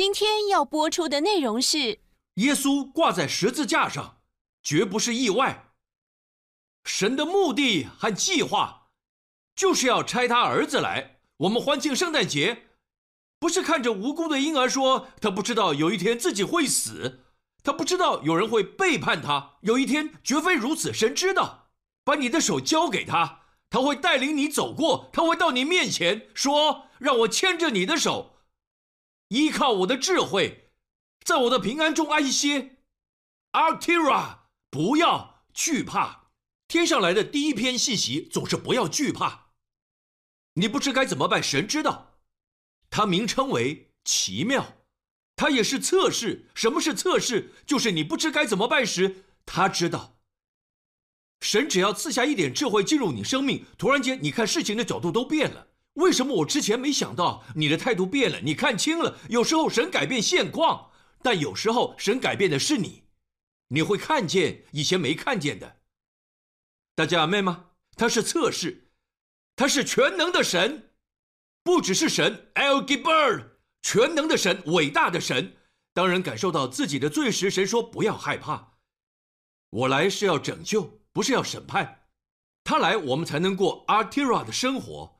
今天要播出的内容是：耶稣挂在十字架上，绝不是意外。神的目的和计划，就是要拆他儿子来。我们欢庆圣诞节，不是看着无辜的婴儿说他不知道有一天自己会死，他不知道有人会背叛他，有一天绝非如此。神知道，把你的手交给他，他会带领你走过，他会到你面前说：“让我牵着你的手。”依靠我的智慧，在我的平安中安歇。Artira，不要惧怕。天上来的第一篇信息总是不要惧怕。你不知该怎么办，神知道。它名称为奇妙，它也是测试。什么是测试？就是你不知该怎么办时，他知道。神只要赐下一点智慧进入你生命，突然间你看事情的角度都变了。为什么我之前没想到？你的态度变了，你看清了。有时候神改变现况，但有时候神改变的是你，你会看见以前没看见的。大家阿妹吗？他是测试，他是全能的神，不只是神，El Gibber，全能的神，伟大的神。当人感受到自己的罪时，神说：“不要害怕，我来是要拯救，不是要审判。他来，我们才能过 Artira 的生活。”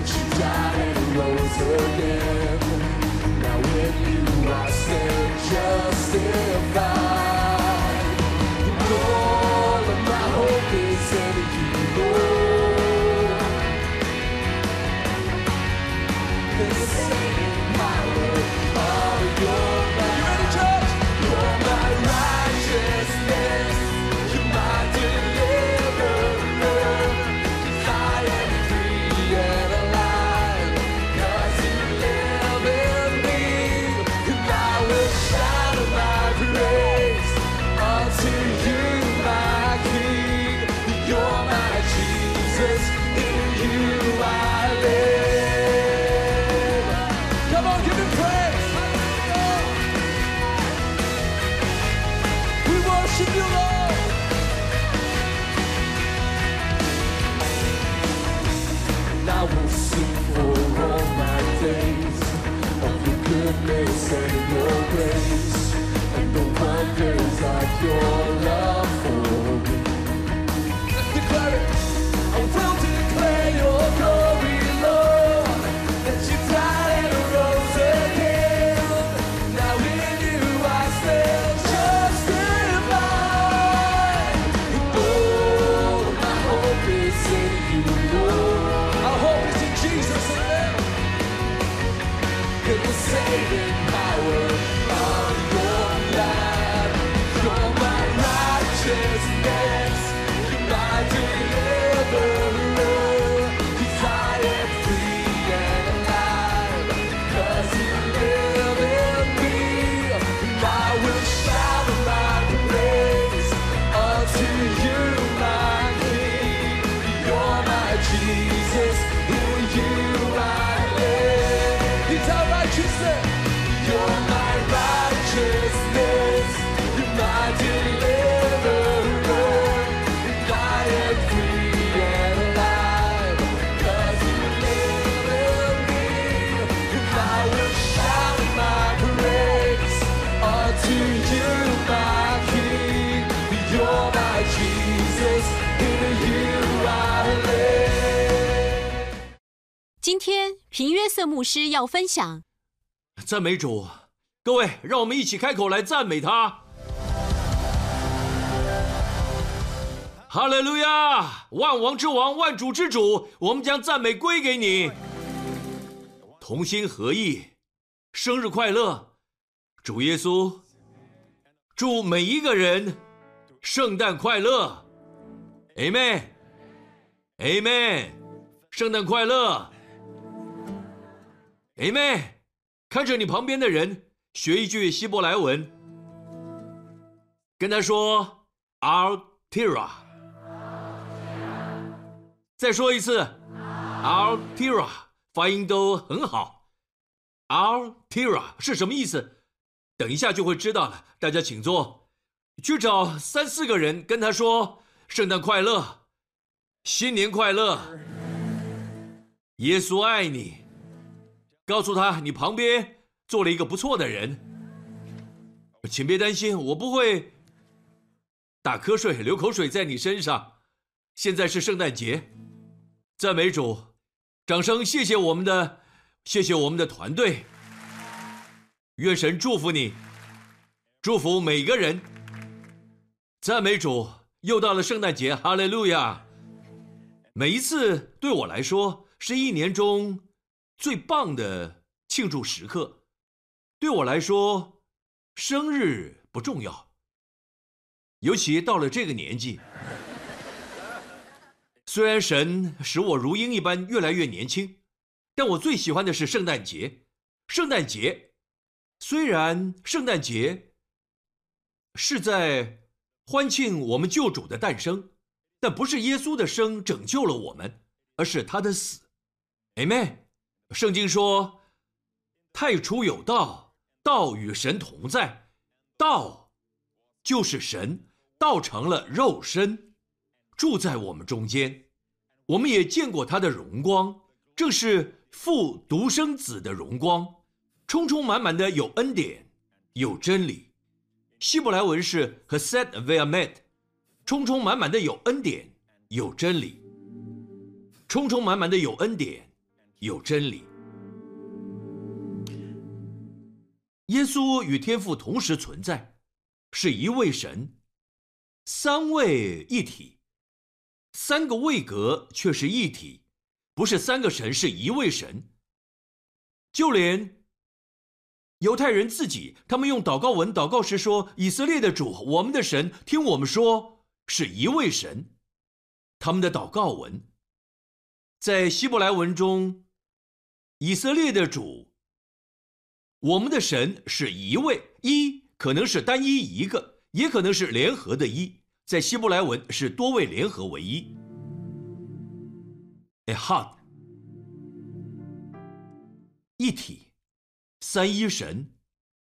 But she died and rose again. Now with you I stand justified. missing 今天平约瑟牧师要分享。赞美主，各位，让我们一起开口来赞美他。哈利路亚，万王之王，万主之主，我们将赞美归给你。同心合意，生日快乐，主耶稣，祝每一个人圣诞快乐，Amen，Amen，圣诞快乐。哎妹，看着你旁边的人，学一句希伯来文，跟他说 “Al Tira”。再说一次，“Al Tira”，发音都很好。“Al Tira” 是什么意思？等一下就会知道了。大家请坐，去找三四个人，跟他说“圣诞快乐，新年快乐，耶稣爱你”。告诉他，你旁边坐了一个不错的人，请别担心，我不会打瞌睡、流口水在你身上。现在是圣诞节，赞美主，掌声谢谢我们的，谢谢我们的团队。愿神祝福你，祝福每个人。赞美主，又到了圣诞节，哈利路亚！每一次对我来说，是一年中。最棒的庆祝时刻，对我来说，生日不重要。尤其到了这个年纪，虽然神使我如鹰一般越来越年轻，但我最喜欢的是圣诞节。圣诞节，虽然圣诞节是在欢庆我们救主的诞生，但不是耶稣的生拯救了我们，而是他的死。Amen。圣经说：“太初有道，道与神同在，道就是神，道成了肉身，住在我们中间。我们也见过他的荣光，正是父独生子的荣光，充充满满的有恩典，有真理。希伯来文是 Hesed Ve'amet，充充满满的有恩典，有真理，充充满满的有恩典。”有真理。耶稣与天父同时存在，是一位神，三位一体，三个位格却是一体，不是三个神，是一位神。就连犹太人自己，他们用祷告文祷告时说：“以色列的主，我们的神，听我们说，是一位神。”他们的祷告文在希伯来文中。以色列的主，我们的神是一位一，可能是单一一个，也可能是联合的一，在希伯来文是多位联合为一。Ehad，一体，三一神，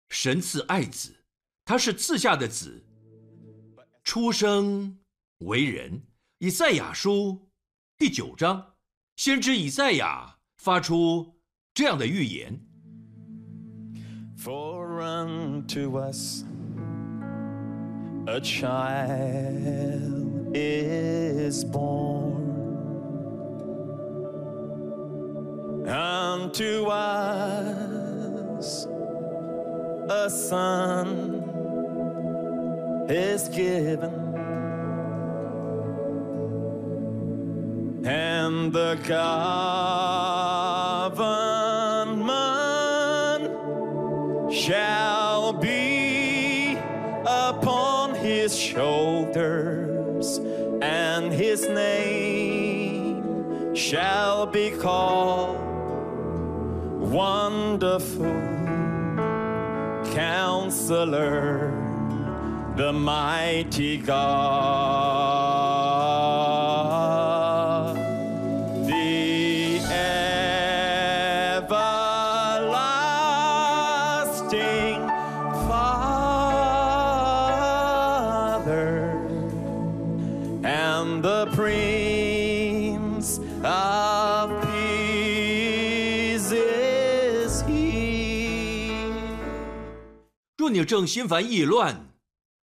神赐爱子，他是赐下的子，出生为人。以赛亚书第九章，先知以赛亚。发出这样的预言。For unto us a child is born, unto us a son is given. And the government shall be upon his shoulders, and his name shall be called Wonderful Counselor, the Mighty God. 正心烦意乱，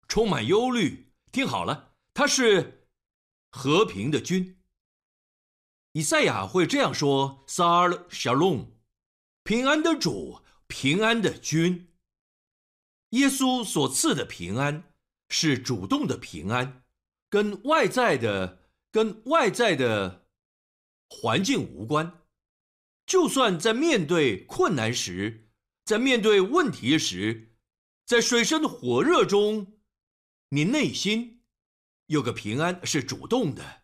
充满忧虑，听好了，他是和平的君。以赛亚会这样说：“Sar Shalom，平安的主，平安的君。耶稣所赐的平安是主动的平安，跟外在的、跟外在的环境无关。”就算在面对困难时，在面对问题时，在水深火热中，你内心有个平安是主动的。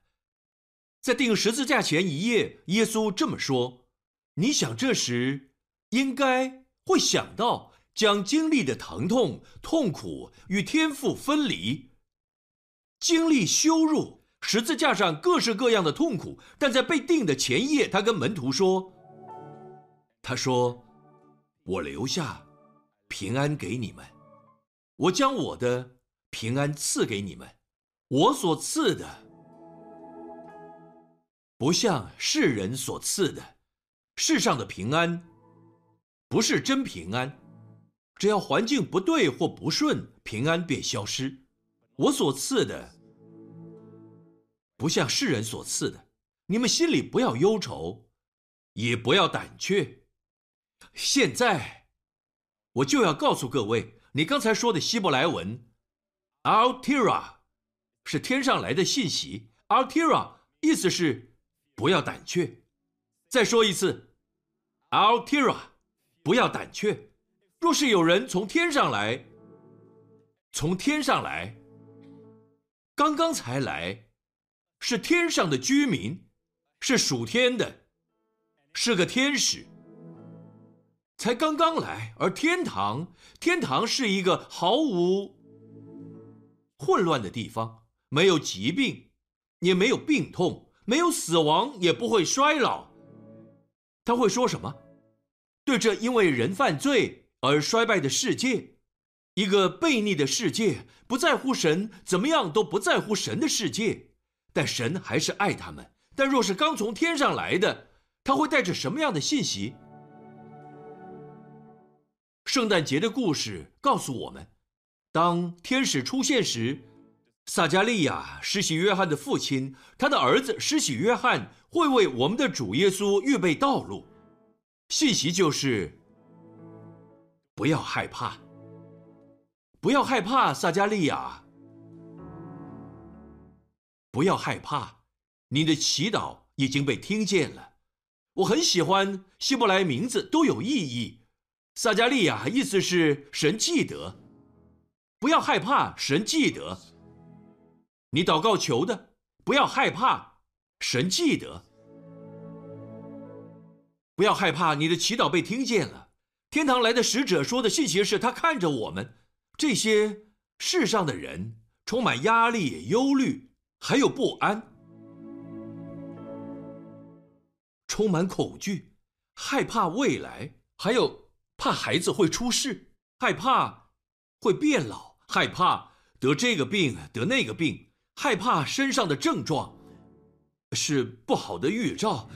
在钉十字架前一夜，耶稣这么说：“你想这时应该会想到将经历的疼痛、痛苦与天父分离，经历羞辱，十字架上各式各样的痛苦。但在被定的前夜，他跟门徒说：“他说，我留下平安给你们，我将我的平安赐给你们，我所赐的。”不像世人所赐的，世上的平安，不是真平安。只要环境不对或不顺，平安便消失。我所赐的，不像世人所赐的。你们心里不要忧愁，也不要胆怯。现在，我就要告诉各位，你刚才说的希伯来文，Altira，是天上来的信息。Altira 意思是。不要胆怯，再说一次，Altira，不要胆怯。若是有人从天上来，从天上来，刚刚才来，是天上的居民，是属天的，是个天使，才刚刚来。而天堂，天堂是一个毫无混乱的地方，没有疾病，也没有病痛。没有死亡，也不会衰老。他会说什么？对这因为人犯罪而衰败的世界，一个悖逆的世界，不在乎神，怎么样都不在乎神的世界。但神还是爱他们。但若是刚从天上来的，他会带着什么样的信息？圣诞节的故事告诉我们，当天使出现时。撒加利亚，施洗约翰的父亲，他的儿子施洗约翰会为我们的主耶稣预备道路。信息就是：不要害怕，不要害怕，撒加利亚，不要害怕，你的祈祷已经被听见了。我很喜欢希伯来名字都有意义。撒加利亚意思是神记得，不要害怕，神记得。你祷告求的，不要害怕，神记得。不要害怕，你的祈祷被听见了。天堂来的使者说的信息是他看着我们这些世上的人，充满压力、忧虑，还有不安，充满恐惧，害怕未来，还有怕孩子会出事，害怕会变老，害怕得这个病得那个病。害怕身上的症状是不好的预兆，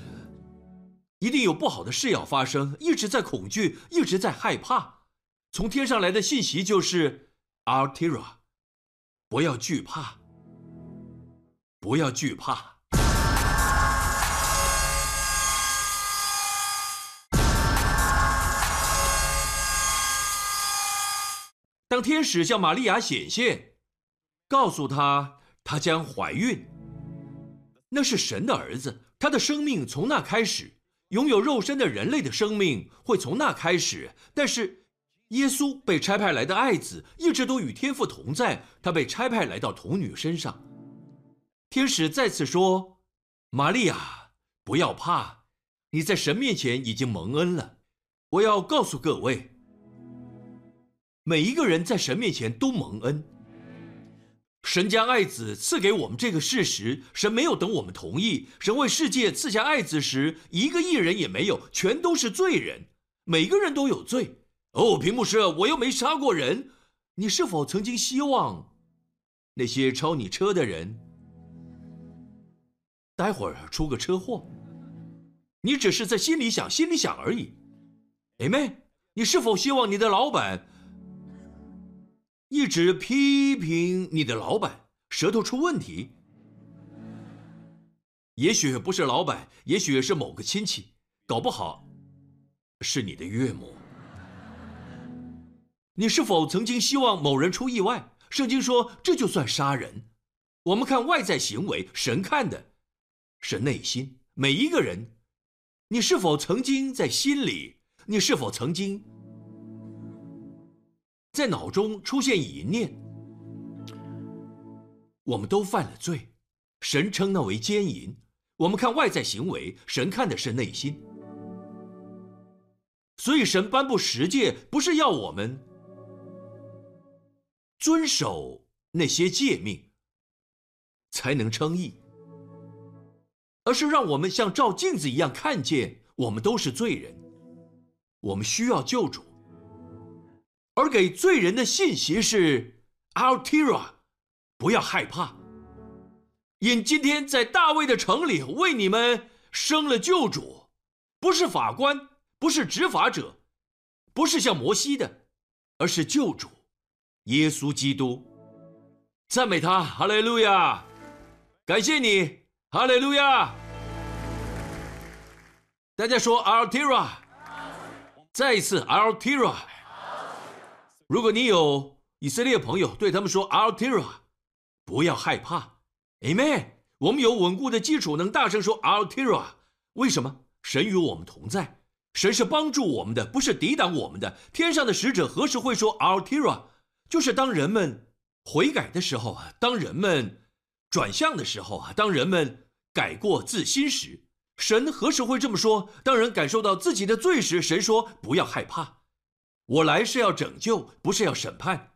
一定有不好的事要发生。一直在恐惧，一直在害怕。从天上来的信息就是 Altira，不要惧怕，不要惧怕。当天使向玛利亚显现，告诉她。她将怀孕，那是神的儿子，他的生命从那开始，拥有肉身的人类的生命会从那开始。但是，耶稣被差派来的爱子一直都与天父同在，他被差派来到童女身上。天使再次说：“玛利亚，不要怕，你在神面前已经蒙恩了。我要告诉各位，每一个人在神面前都蒙恩。”神将爱子赐给我们这个事实，神没有等我们同意。神为世界赐下爱子时，一个艺人也没有，全都是罪人，每个人都有罪。哦，屏幕师，我又没杀过人。你是否曾经希望那些超你车的人待会儿出个车祸？你只是在心里想，心里想而已。哎妹，你是否希望你的老板？一直批评你的老板，舌头出问题。也许不是老板，也许是某个亲戚，搞不好是你的岳母。你是否曾经希望某人出意外？圣经说这就算杀人。我们看外在行为，神看的是内心。每一个人，你是否曾经在心里？你是否曾经？在脑中出现一念，我们都犯了罪，神称那为奸淫。我们看外在行为，神看的是内心。所以神颁布十诫，不是要我们遵守那些诫命才能称义，而是让我们像照镜子一样看见我们都是罪人，我们需要救主。而给罪人的信息是：Altira，不要害怕，因今天在大卫的城里为你们生了救主，不是法官。不是执法者，不是像摩西的，而是救主，耶稣基督。赞美他，哈利路亚！感谢你，哈利路亚！大家说 Altira，再一次 Altira。如果你有以色列朋友，对他们说 Altira，不要害怕，Amen。我们有稳固的基础，能大声说 Altira。为什么？神与我们同在。神是帮助我们的，不是抵挡我们的。天上的使者何时会说 “Altira”？就是当人们悔改的时候啊，当人们转向的时候啊，当人们改过自新时，神何时会这么说？当人感受到自己的罪时，神说：“不要害怕，我来是要拯救，不是要审判。”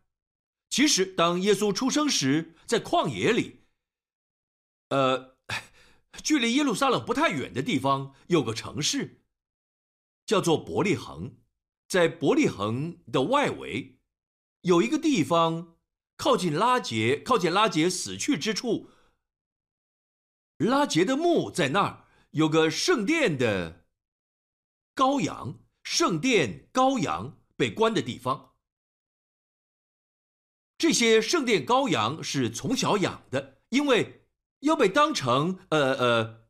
其实，当耶稣出生时，在旷野里，呃，距离耶路撒冷不太远的地方，有个城市。叫做伯利恒，在伯利恒的外围，有一个地方靠近拉杰，靠近拉杰死去之处。拉杰的墓在那儿，有个圣殿的羔羊，圣殿羔羊被关的地方。这些圣殿羔羊是从小养的，因为要被当成呃呃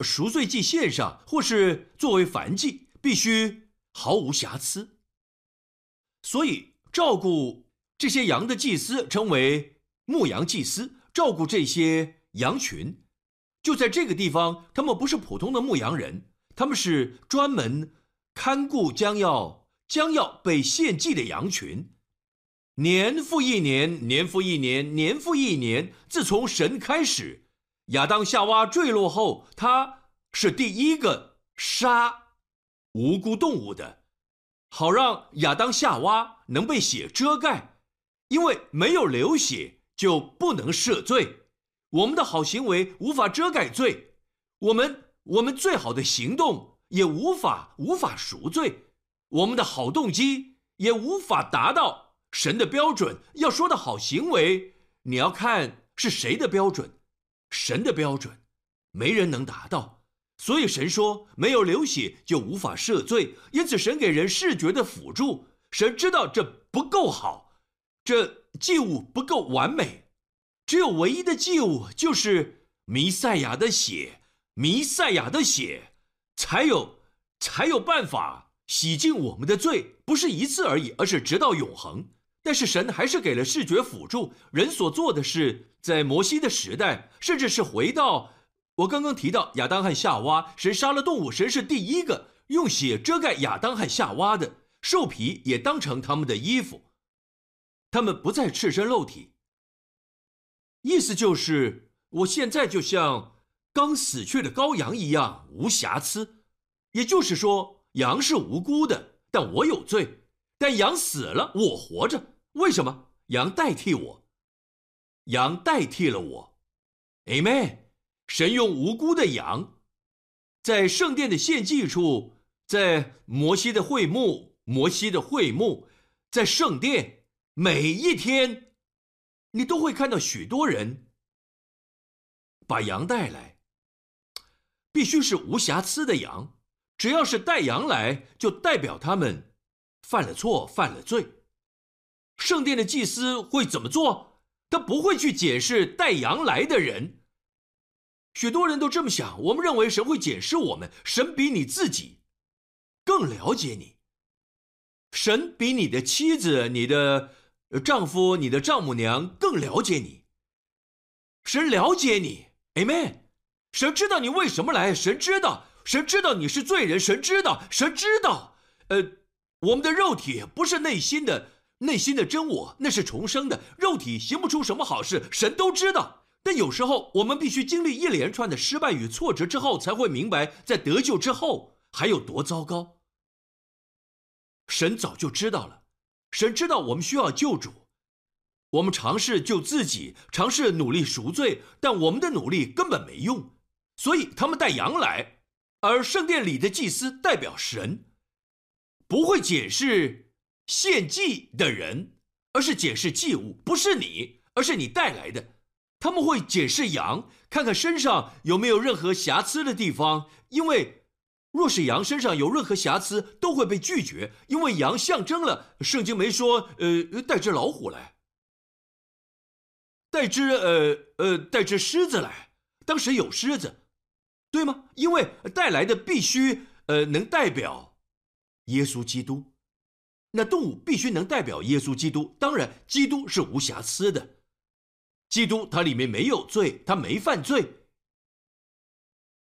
赎罪祭献上，或是作为燔祭。必须毫无瑕疵，所以照顾这些羊的祭司称为牧羊祭司。照顾这些羊群，就在这个地方，他们不是普通的牧羊人，他们是专门看顾将要将要被献祭的羊群。年复一年，年复一年，年复一年，自从神开始，亚当夏娃坠落后，他是第一个杀。无辜动物的，好让亚当夏娃能被血遮盖，因为没有流血就不能赦罪。我们的好行为无法遮盖罪，我们我们最好的行动也无法无法赎罪，我们的好动机也无法达到神的标准。要说的好行为，你要看是谁的标准，神的标准，没人能达到。所以神说，没有流血就无法赦罪，因此神给人视觉的辅助。神知道这不够好，这祭物不够完美，只有唯一的祭物就是弥赛亚的血，弥赛亚的血才有才有办法洗净我们的罪，不是一次而已，而是直到永恒。但是神还是给了视觉辅助，人所做的事在摩西的时代，甚至是回到。我刚刚提到亚当和夏娃，神杀了动物，神是第一个用血遮盖亚当和夏娃的，兽皮也当成他们的衣服，他们不再赤身露体。意思就是，我现在就像刚死去的羔羊一样无瑕疵，也就是说，羊是无辜的，但我有罪，但羊死了，我活着，为什么？羊代替我，羊代替了我，Amen。神用无辜的羊，在圣殿的献祭处，在摩西的会幕，摩西的会幕，在圣殿，每一天，你都会看到许多人把羊带来，必须是无瑕疵的羊，只要是带羊来，就代表他们犯了错，犯了罪。圣殿的祭司会怎么做？他不会去解释带羊来的人。许多人都这么想，我们认为神会解释我们，神比你自己更了解你，神比你的妻子、你的丈夫、你的丈母娘更了解你。神了解你，Amen。神知道你为什么来，神知道，神知道你是罪人，神知道，神知道。呃，我们的肉体不是内心的内心的真我，那是重生的肉体，行不出什么好事，神都知道。但有时候，我们必须经历一连串的失败与挫折之后，才会明白，在得救之后还有多糟糕。神早就知道了，神知道我们需要救主。我们尝试救自己，尝试努力赎罪，但我们的努力根本没用。所以他们带羊来，而圣殿里的祭司代表神，不会解释献祭的人，而是解释祭物，不是你，而是你带来的。他们会解释羊，看看身上有没有任何瑕疵的地方，因为若是羊身上有任何瑕疵，都会被拒绝，因为羊象征了圣经没说，呃，带只老虎来。带只呃呃带只狮子来，当时有狮子，对吗？因为带来的必须呃能代表耶稣基督，那动物必须能代表耶稣基督。当然，基督是无瑕疵的，基督它里面没有罪，他没犯罪，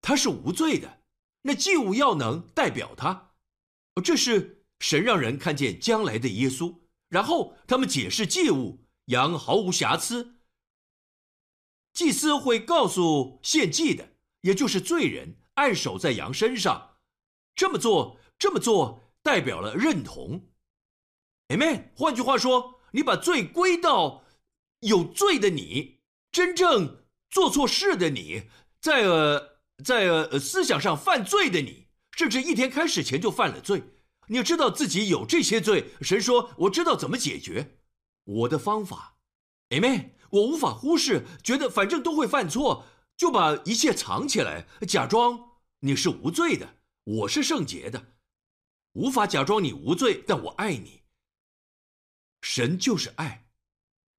他是无罪的。那祭物要能代表他，这是神让人看见将来的耶稣。然后他们解释祭物，羊毫无瑕疵。祭司会告诉献祭的，也就是罪人，按手在羊身上。这么做，这么做代表了认同。Amen。换句话说，你把罪归到有罪的你，真正做错事的你，在呃在呃思想上犯罪的你，甚至一天开始前就犯了罪。你知道自己有这些罪，神说：“我知道怎么解决，我的方法。”Amen。我无法忽视，觉得反正都会犯错，就把一切藏起来，假装你是无罪的，我是圣洁的，无法假装你无罪，但我爱你。神就是爱，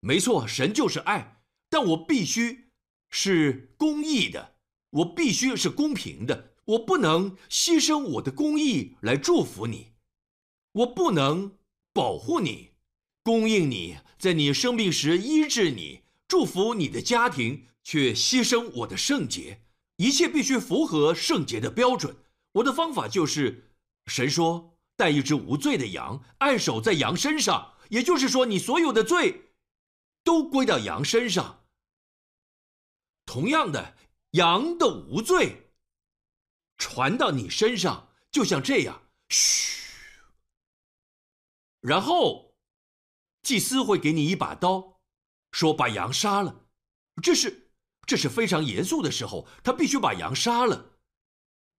没错，神就是爱，但我必须是公义的，我必须是公平的，我不能牺牲我的公义来祝福你，我不能保护你。供应你，在你生病时医治你，祝福你的家庭，却牺牲我的圣洁，一切必须符合圣洁的标准。我的方法就是，神说带一只无罪的羊，按手在羊身上，也就是说，你所有的罪都归到羊身上。同样的，羊的无罪传到你身上，就像这样，嘘，然后。祭司会给你一把刀，说把羊杀了。这是这是非常严肃的时候，他必须把羊杀了。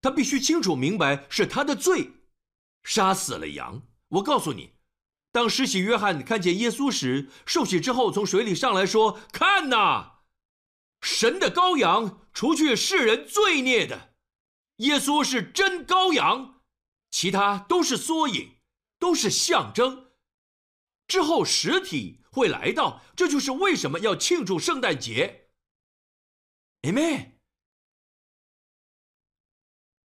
他必须清楚明白是他的罪，杀死了羊。我告诉你，当施洗约翰看见耶稣时，受洗之后从水里上来说：“看呐，神的羔羊，除去世人罪孽的。耶稣是真羔羊，其他都是缩影，都是象征。”之后实体会来到，这就是为什么要庆祝圣诞节。Amen。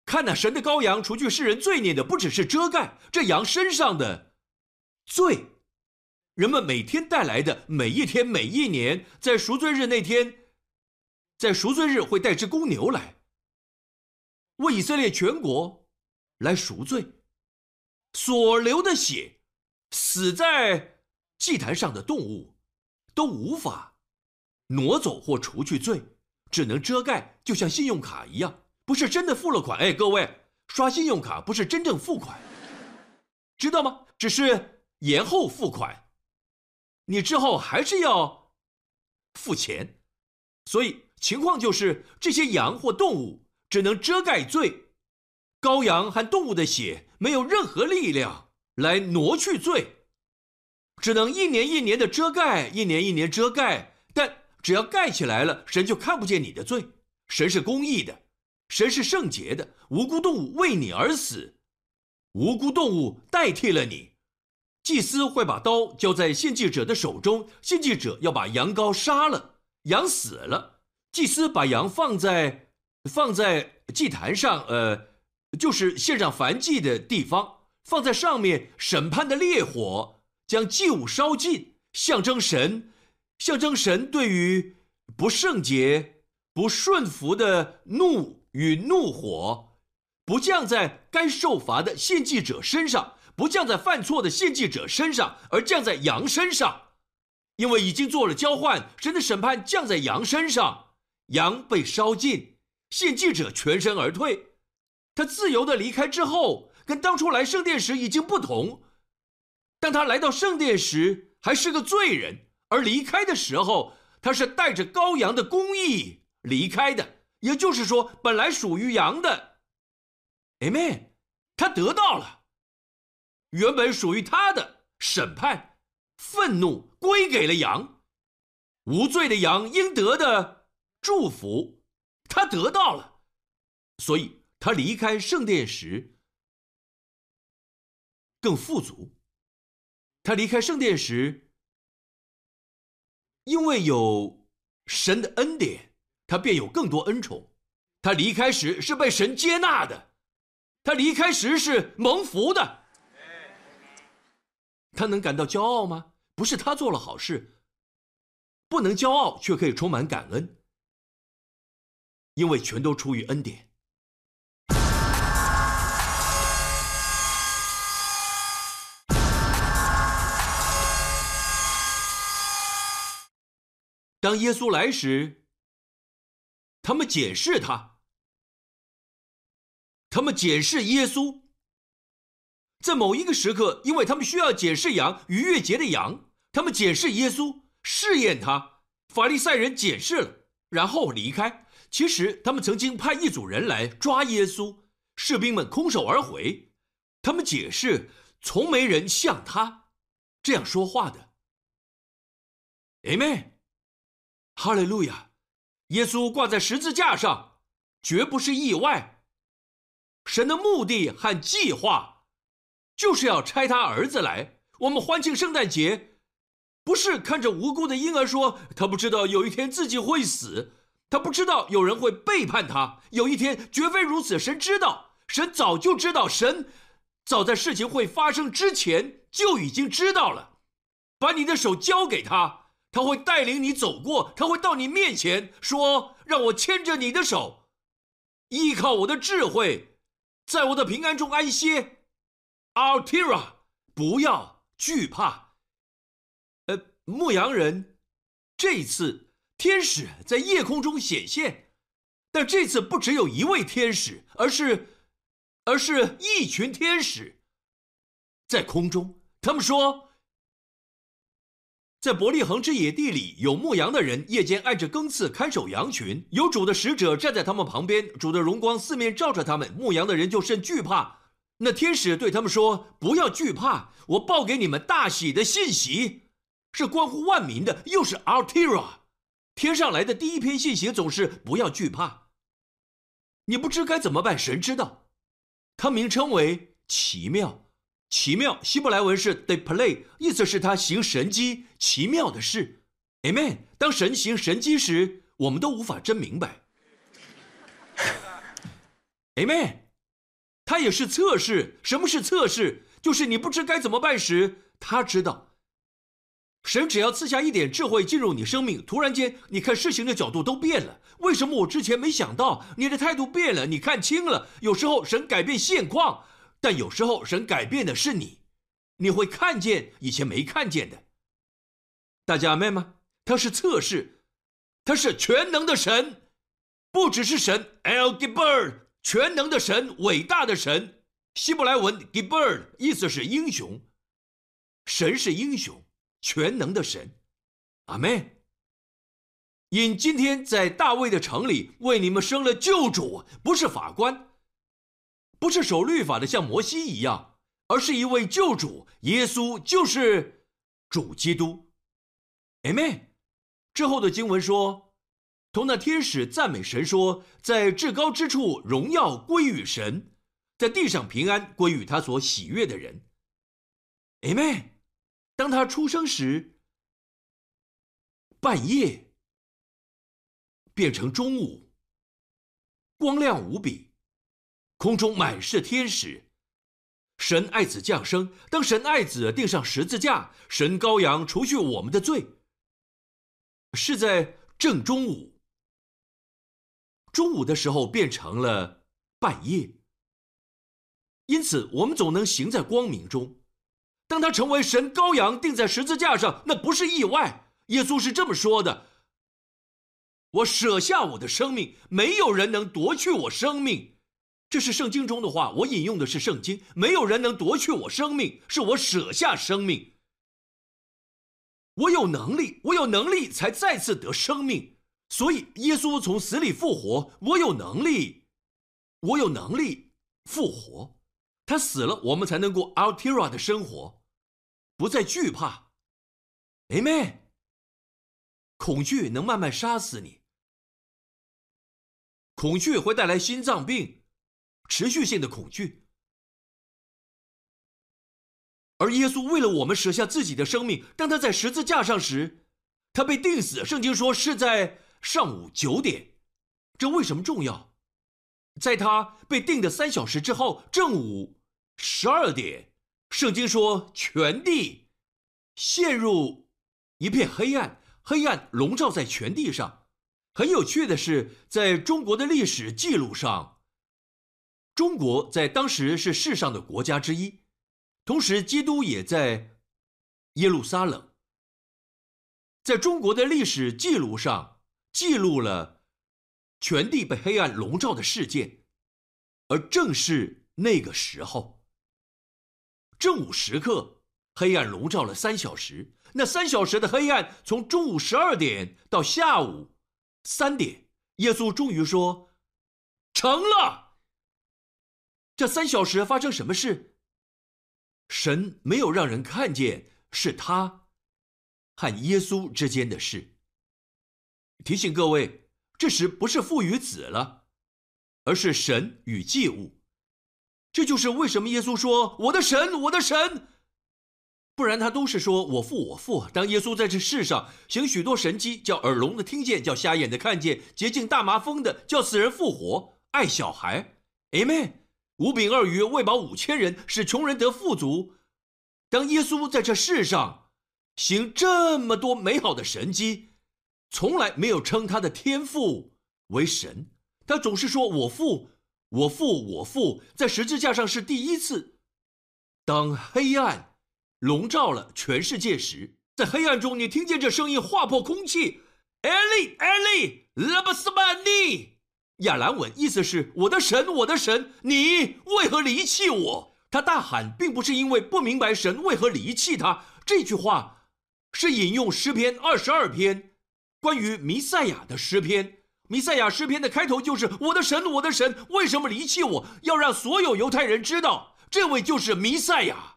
看那神的羔羊，除去世人罪孽的，不只是遮盖这羊身上的罪，人们每天带来的每一天、每一年，在赎罪日那天，在赎罪日会带只公牛来，为以色列全国来赎罪，所流的血。死在祭坛上的动物，都无法挪走或除去罪，只能遮盖，就像信用卡一样，不是真的付了款。哎，各位，刷信用卡不是真正付款，知道吗？只是延后付款，你之后还是要付钱。所以情况就是，这些羊或动物只能遮盖罪，羔羊和动物的血没有任何力量。来挪去罪，只能一年一年的遮盖，一年一年遮盖。只要盖起来了，神就看不见你的罪。神是公义的，神是圣洁的。无辜动物为你而死，无辜动物代替了你。祭司会把刀交在献祭者的手中，献祭者要把羊羔杀了，羊死了，祭司把羊放在放在祭坛上，呃，就是献上燔祭的地方。放在上面，审判的烈火将祭物烧尽，象征神，象征神对于不圣洁、不顺服的怒与怒火，不降在该受罚的献祭者身上，不降在犯错的献祭者身上，而降在羊身上，因为已经做了交换，神的审判降在羊身上，羊被烧尽，献祭者全身而退，他自由的离开之后。跟当初来圣殿时已经不同，当他来到圣殿时还是个罪人，而离开的时候，他是带着羔羊的公义离开的。也就是说，本来属于羊的，Amen，他得到了原本属于他的审判、愤怒归给了羊，无罪的羊应得的祝福，他得到了，所以他离开圣殿时更富足。他离开圣殿时，因为有神的恩典，他便有更多恩宠。他离开时是被神接纳的，他离开时是蒙福的。他能感到骄傲吗？不是他做了好事，不能骄傲，却可以充满感恩，因为全都出于恩典。耶稣来时，他们检视他，他们检视耶稣。在某一个时刻，因为他们需要检视羊逾越节的羊，他们检视耶稣，试验他。法利赛人检视了，然后离开。其实他们曾经派一组人来抓耶稣，士兵们空手而回。他们解释，从没人像他这样说话的。Amen。哈利路亚！耶稣挂在十字架上，绝不是意外。神的目的和计划，就是要拆他儿子来。我们欢庆圣诞节，不是看着无辜的婴儿说他不知道有一天自己会死，他不知道有人会背叛他。有一天绝非如此，神知道，神早就知道，神早在事情会发生之前就已经知道了。把你的手交给他。他会带领你走过，他会到你面前说：“让我牵着你的手，依靠我的智慧，在我的平安中安歇。” Altira，不要惧怕。呃，牧羊人，这一次天使在夜空中显现，但这次不只有一位天使，而是，而是一群天使在空中。他们说。在伯利恒之野地里，有牧羊的人夜间按着更次看守羊群，有主的使者站在他们旁边，主的荣光四面照着他们，牧羊的人就甚惧怕。那天使对他们说：“不要惧怕，我报给你们大喜的信息，是关乎万民的，又是 Altira，天上来的第一篇信息总是不要惧怕。你不知该怎么办，神知道，它名称为奇妙。”奇妙，希伯来文是 “de play”，意思是他行神迹，奇妙的事。Amen。当神行神迹时，我们都无法真明白。Amen。他也是测试。什么是测试？就是你不知该怎么办时，他知道。神只要赐下一点智慧进入你生命，突然间你看事情的角度都变了。为什么我之前没想到？你的态度变了，你看清了。有时候神改变现况。但有时候神改变的是你，你会看见以前没看见的。大家明白吗？他是测试，他是全能的神，不只是神，El Gibber，全能的神，伟大的神。希伯来文 Gibber 意思是英雄，神是英雄，全能的神。阿门。因今天在大卫的城里为你们生了救主，不是法官。不是守律法的，像摩西一样，而是一位救主，耶稣就是主基督。Amen。之后的经文说，同那天使赞美神说，在至高之处荣耀归于神，在地上平安归于他所喜悦的人。Amen。当他出生时，半夜变成中午，光亮无比。空中满是天使，神爱子降生。当神爱子钉上十字架，神羔羊除去我们的罪，是在正中午。中午的时候变成了半夜，因此我们总能行在光明中。当他成为神羔羊钉在十字架上，那不是意外。耶稣是这么说的：“我舍下我的生命，没有人能夺去我生命。”这是圣经中的话，我引用的是圣经。没有人能夺去我生命，是我舍下生命。我有能力，我有能力才再次得生命。所以耶稣从死里复活，我有能力，我有能力复活。他死了，我们才能过 Altira 的生活，不再惧怕。Amen。恐惧能慢慢杀死你，恐惧会带来心脏病。持续性的恐惧，而耶稣为了我们舍下自己的生命。当他在十字架上时，他被钉死。圣经说是在上午九点，这为什么重要？在他被钉的三小时之后，正午十二点，圣经说全地陷入一片黑暗，黑暗笼罩在全地上。很有趣的是，在中国的历史记录上。中国在当时是世上的国家之一，同时基督也在耶路撒冷。在中国的历史记录上，记录了全地被黑暗笼罩的事件，而正是那个时候，正午时刻，黑暗笼罩了三小时。那三小时的黑暗，从中午十二点到下午三点，耶稣终于说：“成了。”这三小时发生什么事？神没有让人看见是他和耶稣之间的事。提醒各位，这时不是父与子了，而是神与祭物。这就是为什么耶稣说：“我的神，我的神。”不然他都是说我父，我父。当耶稣在这世上行许多神迹，叫耳聋的听见，叫瞎眼的看见，洁净大麻风的，叫死人复活，爱小孩。Amen。五饼二鱼喂饱五千人，使穷人得富足。当耶稣在这世上行这么多美好的神迹，从来没有称他的天父为神，他总是说我父，我父，我父。在十字架上是第一次。当黑暗笼罩了全世界时，在黑暗中，你听见这声音划破空气：“艾利，艾利，拉巴斯曼尼。”亚兰文意思是我的神，我的神，你为何离弃我？他大喊，并不是因为不明白神为何离弃他。这句话是引用诗篇二十二篇，关于弥赛亚的诗篇。弥赛亚诗篇的开头就是我的神，我的神，为什么离弃我？要让所有犹太人知道，这位就是弥赛亚。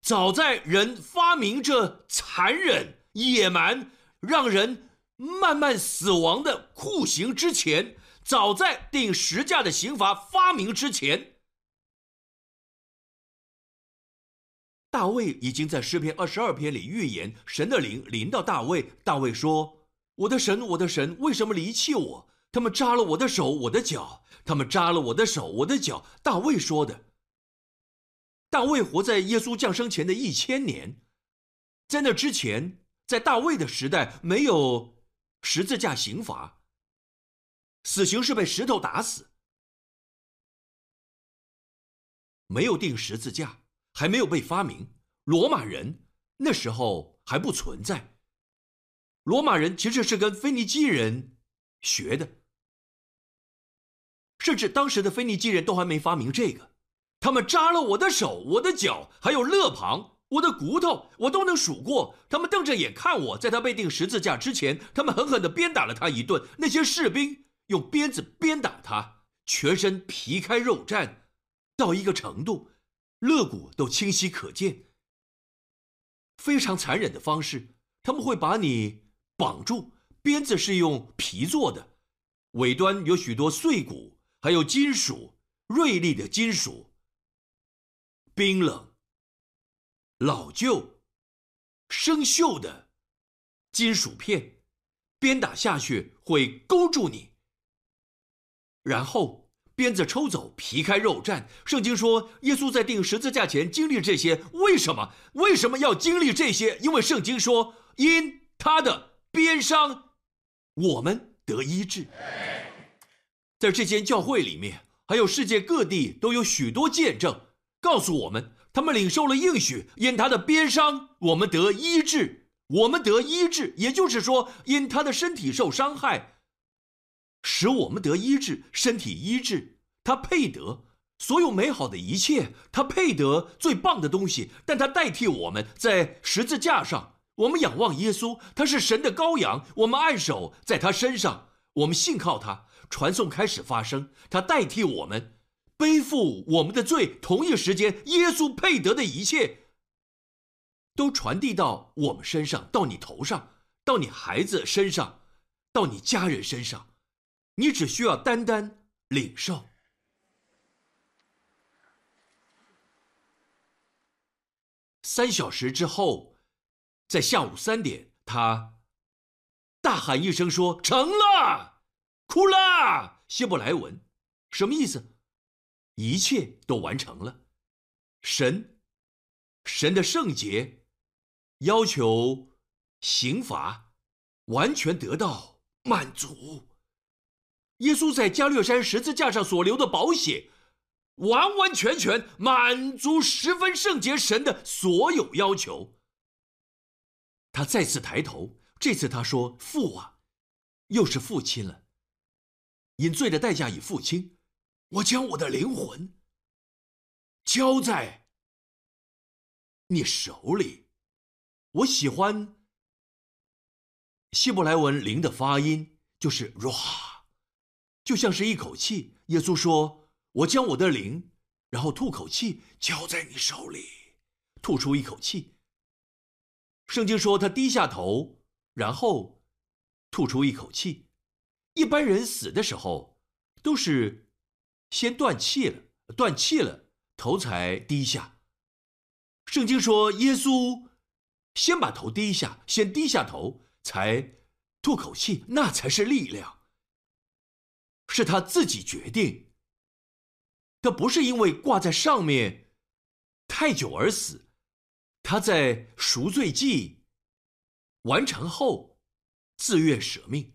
早在人发明这残忍、野蛮、让人慢慢死亡的酷刑之前。早在定十架的刑罚发明之前，大卫已经在诗篇二十二篇里预言神的灵临到大卫。大卫说：“我的神，我的神，为什么离弃我？他们扎了我的手，我的脚，他们扎了我的手，我的脚。”大卫说的。大卫活在耶稣降生前的一千年，在那之前，在大卫的时代没有十字架刑罚。死刑是被石头打死，没有钉十字架，还没有被发明。罗马人那时候还不存在。罗马人其实是跟腓尼基人学的，甚至当时的腓尼基人都还没发明这个。他们扎了我的手、我的脚，还有肋旁、我的骨头，我都能数过。他们瞪着眼看我，在他被钉十字架之前，他们狠狠地鞭打了他一顿。那些士兵。用鞭子鞭打他，全身皮开肉绽，到一个程度，肋骨都清晰可见。非常残忍的方式，他们会把你绑住，鞭子是用皮做的，尾端有许多碎骨，还有金属，锐利的金属，冰冷、老旧、生锈的金属片，鞭打下去会勾住你。然后鞭子抽走，皮开肉绽。圣经说，耶稣在钉十字架前经历这些，为什么？为什么要经历这些？因为圣经说，因他的鞭伤，我们得医治。在这间教会里面，还有世界各地都有许多见证，告诉我们，他们领受了应许，因他的鞭伤，我们得医治。我们得医治，也就是说，因他的身体受伤害。使我们得医治，身体医治。他配得所有美好的一切，他配得最棒的东西。但他代替我们在十字架上，我们仰望耶稣，他是神的羔羊，我们按手在他身上，我们信靠他。传送开始发生，他代替我们背负我们的罪。同一时间，耶稣配得的一切都传递到我们身上，到你头上，到你孩子身上，到你家人身上。你只需要单单领受。三小时之后，在下午三点，他大喊一声说：“成了。”哭了希伯来文，什么意思？一切都完成了。神，神的圣洁要求刑罚完全得到满足。耶稣在加略山十字架上所留的宝血，完完全全满足十分圣洁神的所有要求。他再次抬头，这次他说：“父啊，又是父亲了。”因罪的代价已付清，我将我的灵魂交在你手里。我喜欢希伯来文“灵”的发音，就是 “ra”，就像是一口气。耶稣说：“我将我的灵，然后吐口气，交在你手里，吐出一口气。”圣经说他低下头，然后吐出一口气。一般人死的时候，都是先断气了，断气了，头才低下。圣经说，耶稣先把头低下，先低下头，才吐口气，那才是力量。是他自己决定，他不是因为挂在上面太久而死，他在赎罪祭完成后自愿舍命。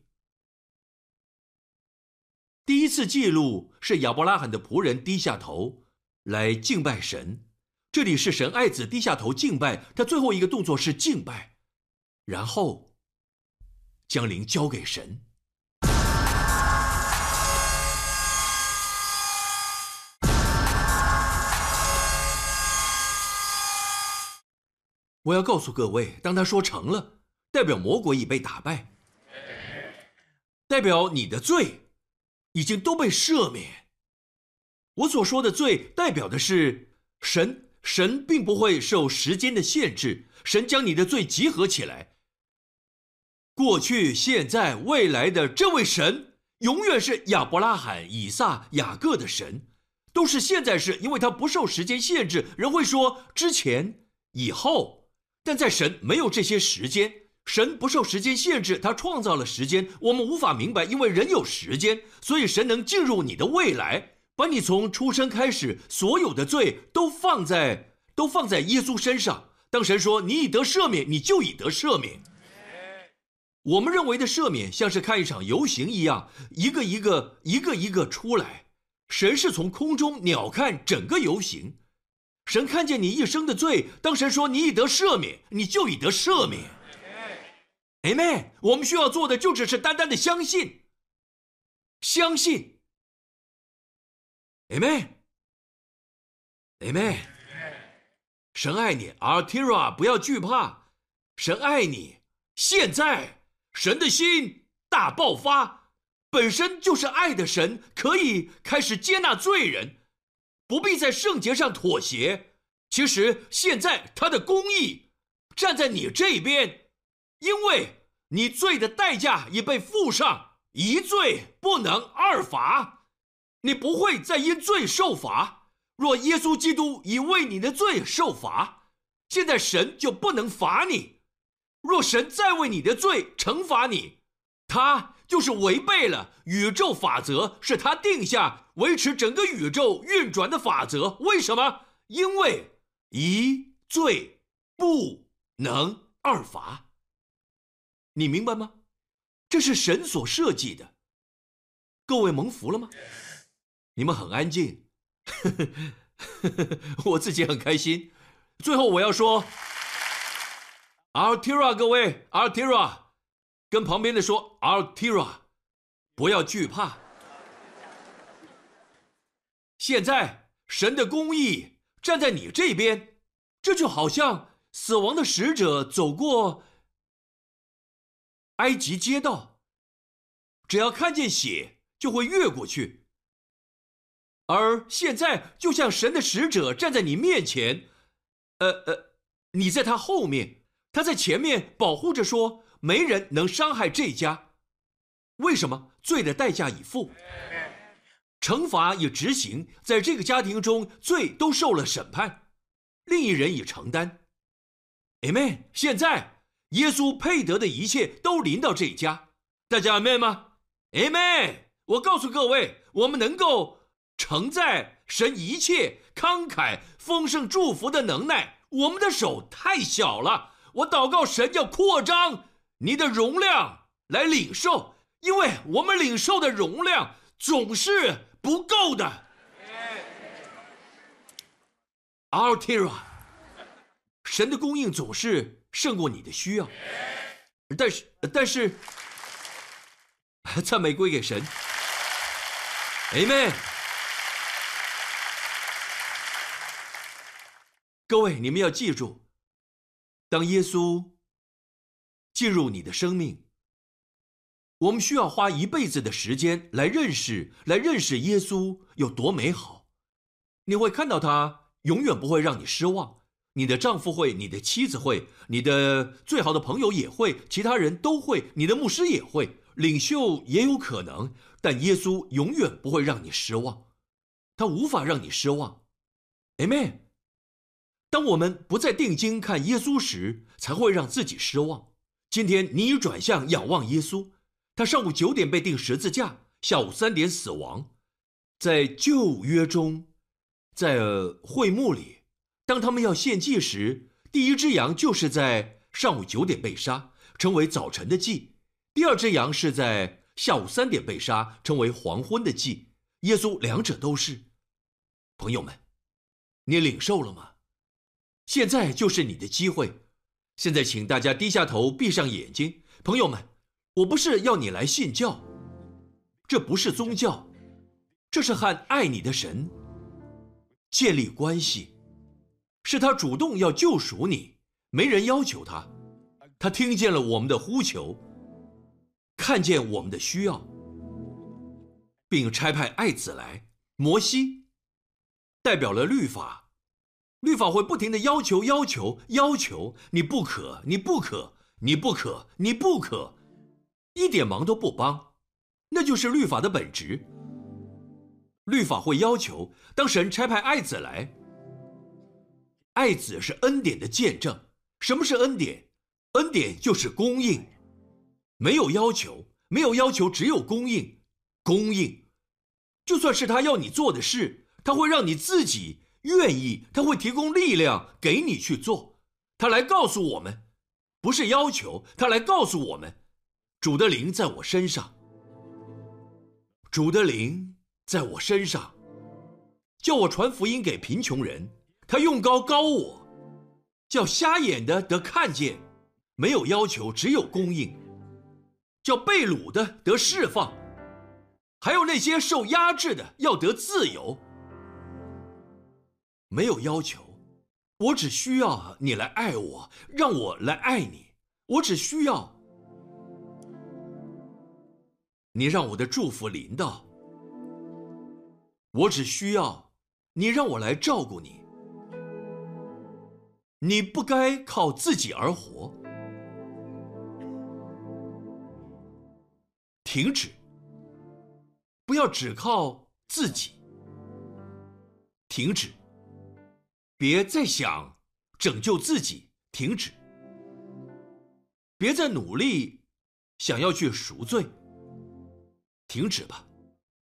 第一次记录是亚伯拉罕的仆人低下头来敬拜神，这里是神爱子低下头敬拜，他最后一个动作是敬拜，然后将灵交给神。我要告诉各位，当他说成了，代表魔鬼已被打败，代表你的罪。已经都被赦免。我所说的罪，代表的是神。神并不会受时间的限制，神将你的罪集合起来。过去、现在、未来的这位神，永远是亚伯拉罕、以撒、雅各的神，都是现在是，因为他不受时间限制。人会说之前、以后，但在神没有这些时间。神不受时间限制，他创造了时间，我们无法明白，因为人有时间，所以神能进入你的未来，把你从出生开始所有的罪都放在都放在耶稣身上。当神说你已得赦免，你就已得赦免。我们认为的赦免像是看一场游行一样，一个一个一个一个出来。神是从空中鸟瞰整个游行，神看见你一生的罪，当神说你已得赦免，你就已得赦免。Amen。我们需要做的就只是单单的相信，相信。Amen。Amen。神爱你，Artira，不要惧怕，神爱你。现在，神的心大爆发，本身就是爱的神，可以开始接纳罪人，不必在圣洁上妥协。其实现在他的公义站在你这边。因为你罪的代价已被付上，一罪不能二罚，你不会再因罪受罚。若耶稣基督已为你的罪受罚，现在神就不能罚你。若神再为你的罪惩罚你，他就是违背了宇宙法则，是他定下维持整个宇宙运转的法则。为什么？因为一罪不能二罚。你明白吗？这是神所设计的。各位蒙福了吗？你们很安静，我自己很开心。最后我要说，Altira，各位，Altira，跟旁边的说，Altira，不要惧怕。现在神的公义站在你这边，这就好像死亡的使者走过埃及街道，只要看见血就会越过去。而现在就像神的使者站在你面前，呃呃，你在他后面，他在前面保护着，说没人能伤害这家。为什么？罪的代价已付。惩罚已执行，在这个家庭中，罪都受了审判，另一人已承担。Amen。现在，耶稣配得的一切都临到这一家，大家 Amen 吗？Amen。我告诉各位，我们能够承载神一切慷慨丰盛祝福的能耐，我们的手太小了。我祷告神要扩张你的容量来领受，因为我们领受的容量总是。不够的，Altira，神的供应总是胜过你的需要，但是但是，赞美归给神，Amen。各位，你们要记住，当耶稣进入你的生命。我们需要花一辈子的时间来认识，来认识耶稣有多美好。你会看到他永远不会让你失望。你的丈夫会，你的妻子会，你的最好的朋友也会，其他人都会，你的牧师也会，领袖也有可能。但耶稣永远不会让你失望，他无法让你失望。Amen。当我们不再定睛看耶稣时，才会让自己失望。今天你已转向仰望耶稣。他上午九点被钉十字架，下午三点死亡。在旧约中，在会幕里，当他们要献祭时，第一只羊就是在上午九点被杀，成为早晨的祭；第二只羊是在下午三点被杀，成为黄昏的祭。耶稣两者都是。朋友们，你领受了吗？现在就是你的机会。现在，请大家低下头，闭上眼睛，朋友们。我不是要你来信教，这不是宗教，这是和爱你的神建立关系，是他主动要救赎你，没人要求他，他听见了我们的呼求，看见我们的需要，并差派爱子来。摩西代表了律法，律法会不停的要求、要求、要求，你不可，你不可，你不可，你不可。一点忙都不帮，那就是律法的本质。律法会要求，当神差派爱子来，爱子是恩典的见证。什么是恩典？恩典就是供应，没有要求，没有要求，只有供应。供应，就算是他要你做的事，他会让你自己愿意，他会提供力量给你去做。他来告诉我们，不是要求，他来告诉我们。主的灵在我身上，主的灵在我身上，叫我传福音给贫穷人。他用高高我，叫瞎眼的得看见，没有要求，只有供应；叫被掳的得释放，还有那些受压制的要得自由。没有要求，我只需要你来爱我，让我来爱你。我只需要。你让我的祝福临到，我只需要你让我来照顾你。你不该靠自己而活，停止，不要只靠自己，停止，别再想拯救自己，停止，别再努力想要去赎罪。停止吧，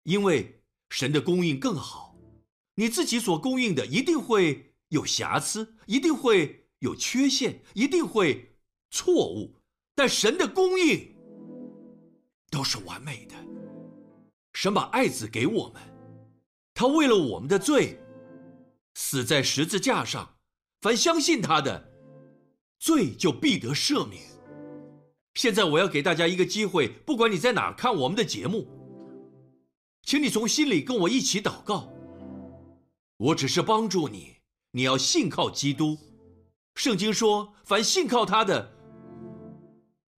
因为神的供应更好。你自己所供应的一定会有瑕疵，一定会有缺陷，一定会错误。但神的供应都是完美的。神把爱子给我们，他为了我们的罪死在十字架上。凡相信他的，罪就必得赦免。现在我要给大家一个机会，不管你在哪看我们的节目。请你从心里跟我一起祷告，我只是帮助你，你要信靠基督。圣经说，凡信靠他的，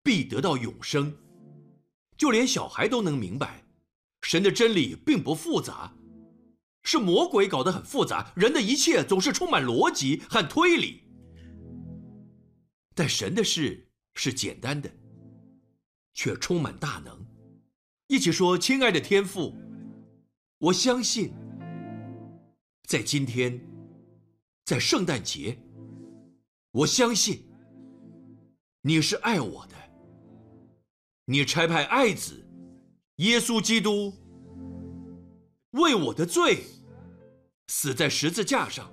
必得到永生。就连小孩都能明白，神的真理并不复杂，是魔鬼搞得很复杂。人的一切总是充满逻辑和推理，但神的事是简单的，却充满大能。一起说，亲爱的天父，我相信，在今天，在圣诞节，我相信你是爱我的。你差派爱子耶稣基督为我的罪死在十字架上，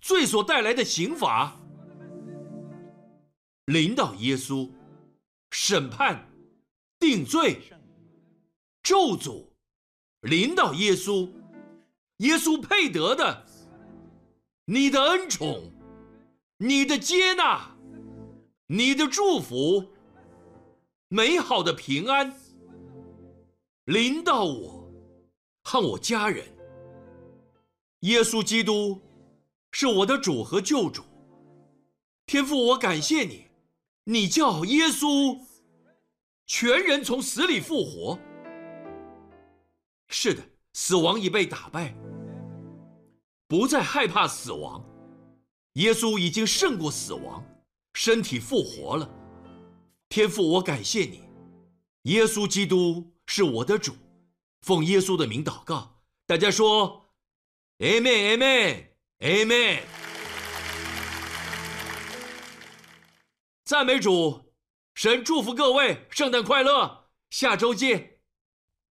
罪所带来的刑罚临到耶稣，审判、定罪、咒诅临到耶稣，耶稣配得的，你的恩宠、你的接纳、你的祝福。美好的平安临到我和我家人。耶稣基督是我的主和救主。天父，我感谢你，你叫耶稣全人从死里复活。是的，死亡已被打败，不再害怕死亡。耶稣已经胜过死亡，身体复活了。天父，我感谢你，耶稣基督是我的主，奉耶稣的名祷告。大家说，Amen，Amen，Amen。赞美主，神祝福各位，圣诞快乐，下周见。